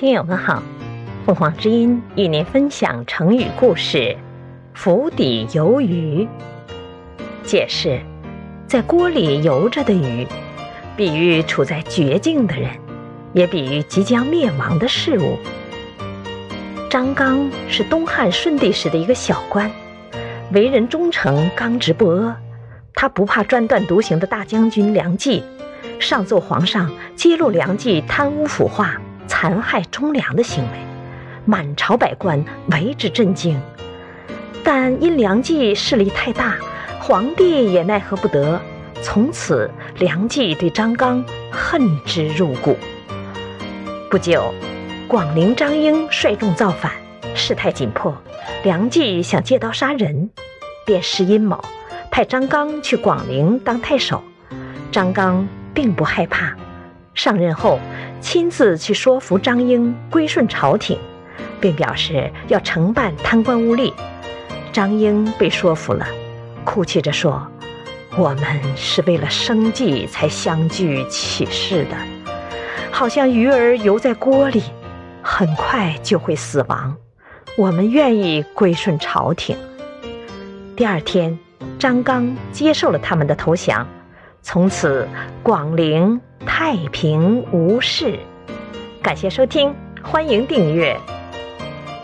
听友们好，凤凰之音与您分享成语故事“釜底游鱼”。解释：在锅里游着的鱼，比喻处在绝境的人，也比喻即将灭亡的事物。张刚是东汉顺帝时的一个小官，为人忠诚、刚直不阿。他不怕专断独行的大将军梁冀，上奏皇上揭露梁冀贪污腐化。残害忠良的行为，满朝百官为之震惊。但因梁冀势力太大，皇帝也奈何不得。从此，梁冀对张刚恨之入骨。不久，广陵张英率众造反，事态紧迫，梁冀想借刀杀人，便施阴谋，派张刚去广陵当太守。张刚并不害怕。上任后，亲自去说服张英归顺朝廷，并表示要惩办贪官污吏。张英被说服了，哭泣着说：“我们是为了生计才相聚起事的，好像鱼儿游在锅里，很快就会死亡。我们愿意归顺朝廷。”第二天，张刚接受了他们的投降，从此广陵。太平无事，感谢收听，欢迎订阅。